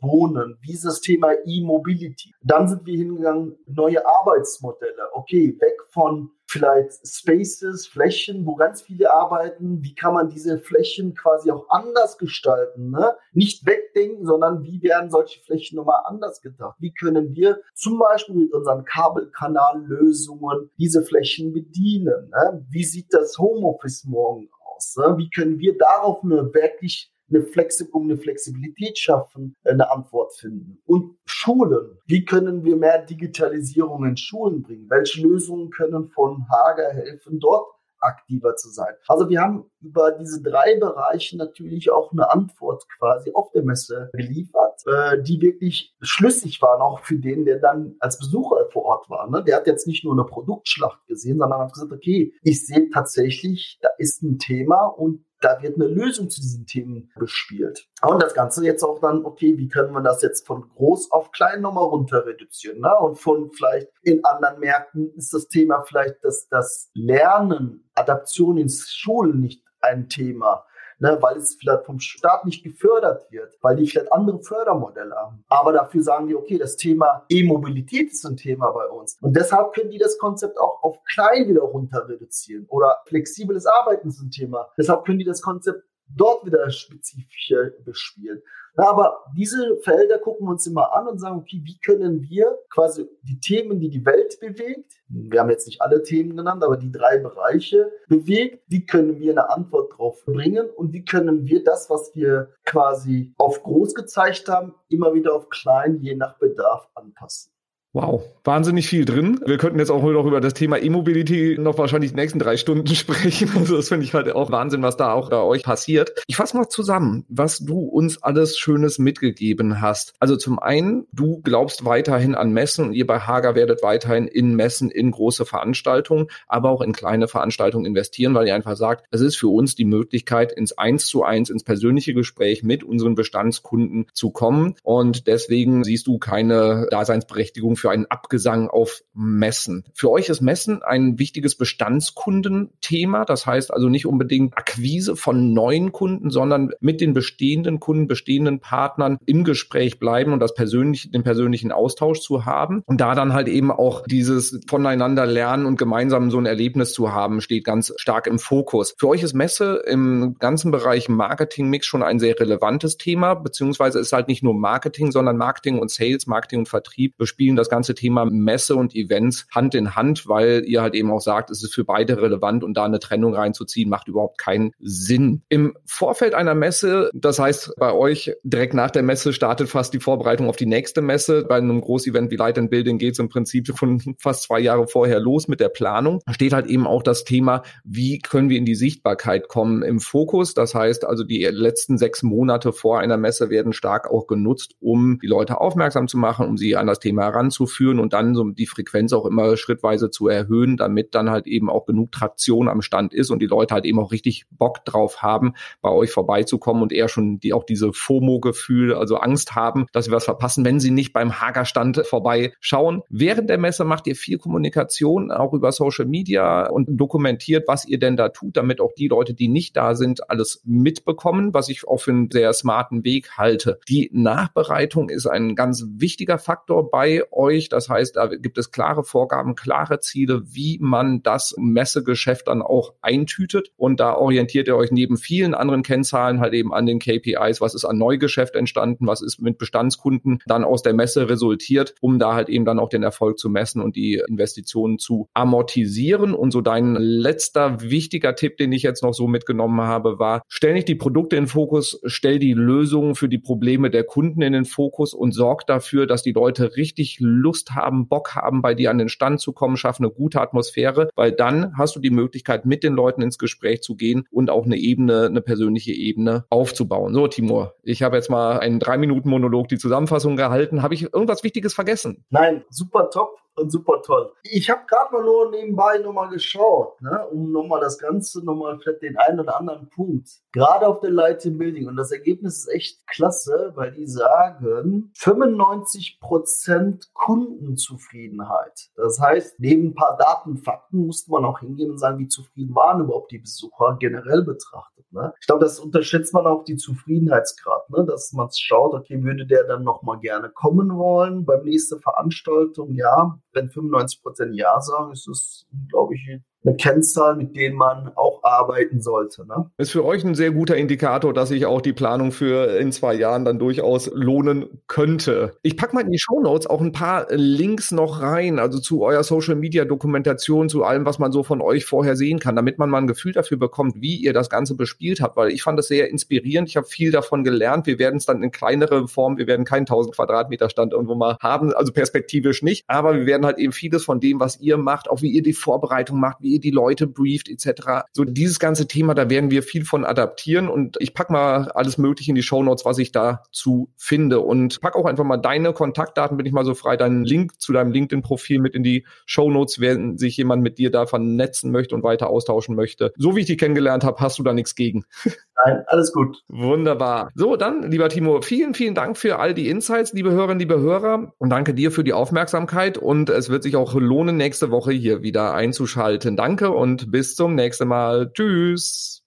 Wohnen, dieses Thema E-Mobility. Dann sind wir hingegangen, neue Arbeitsmodelle. Okay, weg von vielleicht Spaces, Flächen, wo ganz viele arbeiten. Wie kann man diese Flächen quasi auch anders gestalten? Ne? Nicht wegdenken, sondern wie werden solche Flächen nochmal anders gedacht? Wie können wir zum Beispiel mit unseren Kabelkanallösungen diese Flächen bedienen? Ne? Wie sieht das Homeoffice morgen aus? Ne? Wie können wir darauf eine wirklich eine Flexi eine Flexibilität schaffen, eine Antwort finden. Und Schulen. Wie können wir mehr Digitalisierung in Schulen bringen? Welche Lösungen können von Hager helfen, dort aktiver zu sein. Also wir haben über diese drei Bereiche natürlich auch eine Antwort quasi auf der Messe geliefert, äh, die wirklich schlüssig waren, auch für den, der dann als Besucher vor Ort war. Ne? Der hat jetzt nicht nur eine Produktschlacht gesehen, sondern hat gesagt, okay, ich sehe tatsächlich, da ist ein Thema und da wird eine Lösung zu diesen Themen bespielt. Und das Ganze jetzt auch dann, okay, wie können wir das jetzt von groß auf klein nochmal runter reduzieren? Ne? Und von vielleicht in anderen Märkten ist das Thema vielleicht, dass das Lernen, Adaption ins Schulen nicht ein Thema ne, weil es vielleicht vom Staat nicht gefördert wird, weil die vielleicht andere Fördermodelle haben. Aber dafür sagen die, okay, das Thema E-Mobilität ist ein Thema bei uns. Und deshalb können die das Konzept auch auf klein wieder runter reduzieren. Oder flexibles Arbeiten ist ein Thema. Deshalb können die das Konzept dort wieder spezifischer bespielen. Aber diese Felder gucken wir uns immer an und sagen, okay, wie können wir quasi die Themen, die die Welt bewegt, wir haben jetzt nicht alle Themen genannt, aber die drei Bereiche bewegt, wie können wir eine Antwort drauf bringen und wie können wir das, was wir quasi auf groß gezeigt haben, immer wieder auf klein, je nach Bedarf anpassen. Wow, wahnsinnig viel drin. Wir könnten jetzt auch noch über das Thema E-Mobility noch wahrscheinlich die nächsten drei Stunden [laughs] sprechen. Also das finde ich halt auch Wahnsinn, was da auch bei euch passiert. Ich fasse mal zusammen, was du uns alles Schönes mitgegeben hast. Also zum einen, du glaubst weiterhin an Messen und ihr bei Hager werdet weiterhin in Messen, in große Veranstaltungen, aber auch in kleine Veranstaltungen investieren, weil ihr einfach sagt, es ist für uns die Möglichkeit, ins Eins zu eins, ins persönliche Gespräch mit unseren Bestandskunden zu kommen. Und deswegen siehst du keine Daseinsberechtigung für einen Abgesang auf Messen. Für euch ist Messen ein wichtiges Bestandskundenthema. Das heißt also nicht unbedingt Akquise von neuen Kunden, sondern mit den bestehenden Kunden, bestehenden Partnern im Gespräch bleiben und das persönlich, den persönlichen Austausch zu haben. Und da dann halt eben auch dieses voneinander lernen und gemeinsam so ein Erlebnis zu haben, steht ganz stark im Fokus. Für euch ist Messe im ganzen Bereich Marketing-Mix schon ein sehr relevantes Thema, beziehungsweise ist halt nicht nur Marketing, sondern Marketing und Sales, Marketing und Vertrieb bespielen das das ganze Thema Messe und Events Hand in Hand, weil ihr halt eben auch sagt, es ist für beide relevant und da eine Trennung reinzuziehen, macht überhaupt keinen Sinn. Im Vorfeld einer Messe, das heißt bei euch direkt nach der Messe startet fast die Vorbereitung auf die nächste Messe. Bei einem Großevent wie Light and Building geht es im Prinzip schon [laughs] fast zwei Jahre vorher los mit der Planung. Steht halt eben auch das Thema, wie können wir in die Sichtbarkeit kommen im Fokus. Das heißt also, die letzten sechs Monate vor einer Messe werden stark auch genutzt, um die Leute aufmerksam zu machen, um sie an das Thema heranzuführen ranzuführen und dann so die Frequenz auch immer schrittweise zu erhöhen, damit dann halt eben auch genug Traktion am Stand ist und die Leute halt eben auch richtig Bock drauf haben, bei euch vorbeizukommen und eher schon die auch diese FOMO-Gefühl, also Angst haben, dass sie was verpassen, wenn sie nicht beim Hagerstand vorbeischauen. Während der Messe macht ihr viel Kommunikation, auch über Social Media und dokumentiert, was ihr denn da tut, damit auch die Leute, die nicht da sind, alles mitbekommen, was ich auch für einen sehr smarten Weg halte. Die Nachbereitung ist ein ganz wichtiger Faktor bei euch euch. Das heißt, da gibt es klare Vorgaben, klare Ziele, wie man das Messegeschäft dann auch eintütet. Und da orientiert ihr euch neben vielen anderen Kennzahlen halt eben an den KPIs, was ist an Neugeschäft entstanden, was ist mit Bestandskunden dann aus der Messe resultiert, um da halt eben dann auch den Erfolg zu messen und die Investitionen zu amortisieren. Und so dein letzter wichtiger Tipp, den ich jetzt noch so mitgenommen habe, war, stell nicht die Produkte in Fokus, stell die Lösungen für die Probleme der Kunden in den Fokus und sorg dafür, dass die Leute richtig Lust haben, Bock haben, bei dir an den Stand zu kommen, schaff eine gute Atmosphäre, weil dann hast du die Möglichkeit, mit den Leuten ins Gespräch zu gehen und auch eine Ebene, eine persönliche Ebene aufzubauen. So, Timur, ich habe jetzt mal einen drei Minuten Monolog, die Zusammenfassung gehalten. Habe ich irgendwas Wichtiges vergessen? Nein, super top super toll. Ich habe gerade mal nur nebenbei nochmal geschaut, ne, um nochmal das Ganze, nochmal vielleicht den einen oder anderen Punkt, gerade auf der Light in Building. Und das Ergebnis ist echt klasse, weil die sagen 95% Kundenzufriedenheit. Das heißt, neben ein paar Datenfakten musste man auch hingehen und sagen, wie zufrieden waren überhaupt die Besucher generell betrachtet. Ne? Ich glaube, das unterschätzt man auch die Zufriedenheitsgrad, ne? dass man schaut, okay, würde der dann nochmal gerne kommen wollen beim nächsten Veranstaltung? Ja, wenn 95 Prozent Ja sagen, ist das, glaube ich, eine Kennzahl, mit denen man auch arbeiten sollte. Ne? Ist für euch ein sehr guter Indikator, dass sich auch die Planung für in zwei Jahren dann durchaus lohnen könnte. Ich packe mal in die Show Notes auch ein paar Links noch rein, also zu eurer Social Media Dokumentation, zu allem, was man so von euch vorher sehen kann, damit man mal ein Gefühl dafür bekommt, wie ihr das Ganze bespielt habt, weil ich fand das sehr inspirierend. Ich habe viel davon gelernt. Wir werden es dann in kleinere Form, wir werden keinen 1000 Quadratmeter Stand irgendwo mal haben, also perspektivisch nicht, aber wir werden halt eben vieles von dem, was ihr macht, auch wie ihr die Vorbereitung macht, wie ihr die Leute brieft etc. So dieses ganze Thema, da werden wir viel von adaptieren und ich pack mal alles mögliche in die Show Notes, was ich dazu finde und pack auch einfach mal deine Kontaktdaten, bin ich mal so frei, deinen Link zu deinem LinkedIn-Profil mit in die Show Notes, wenn sich jemand mit dir da vernetzen möchte und weiter austauschen möchte. So wie ich dich kennengelernt habe, hast du da nichts gegen. [laughs] Nein, alles gut. Wunderbar. So, dann, lieber Timo, vielen, vielen Dank für all die Insights, liebe Hörerinnen, liebe Hörer. Und danke dir für die Aufmerksamkeit. Und es wird sich auch lohnen, nächste Woche hier wieder einzuschalten. Danke und bis zum nächsten Mal. Tschüss.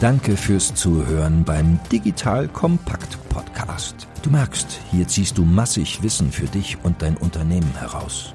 Danke fürs Zuhören beim Digital Kompakt Podcast. Du merkst, hier ziehst du massig Wissen für dich und dein Unternehmen heraus.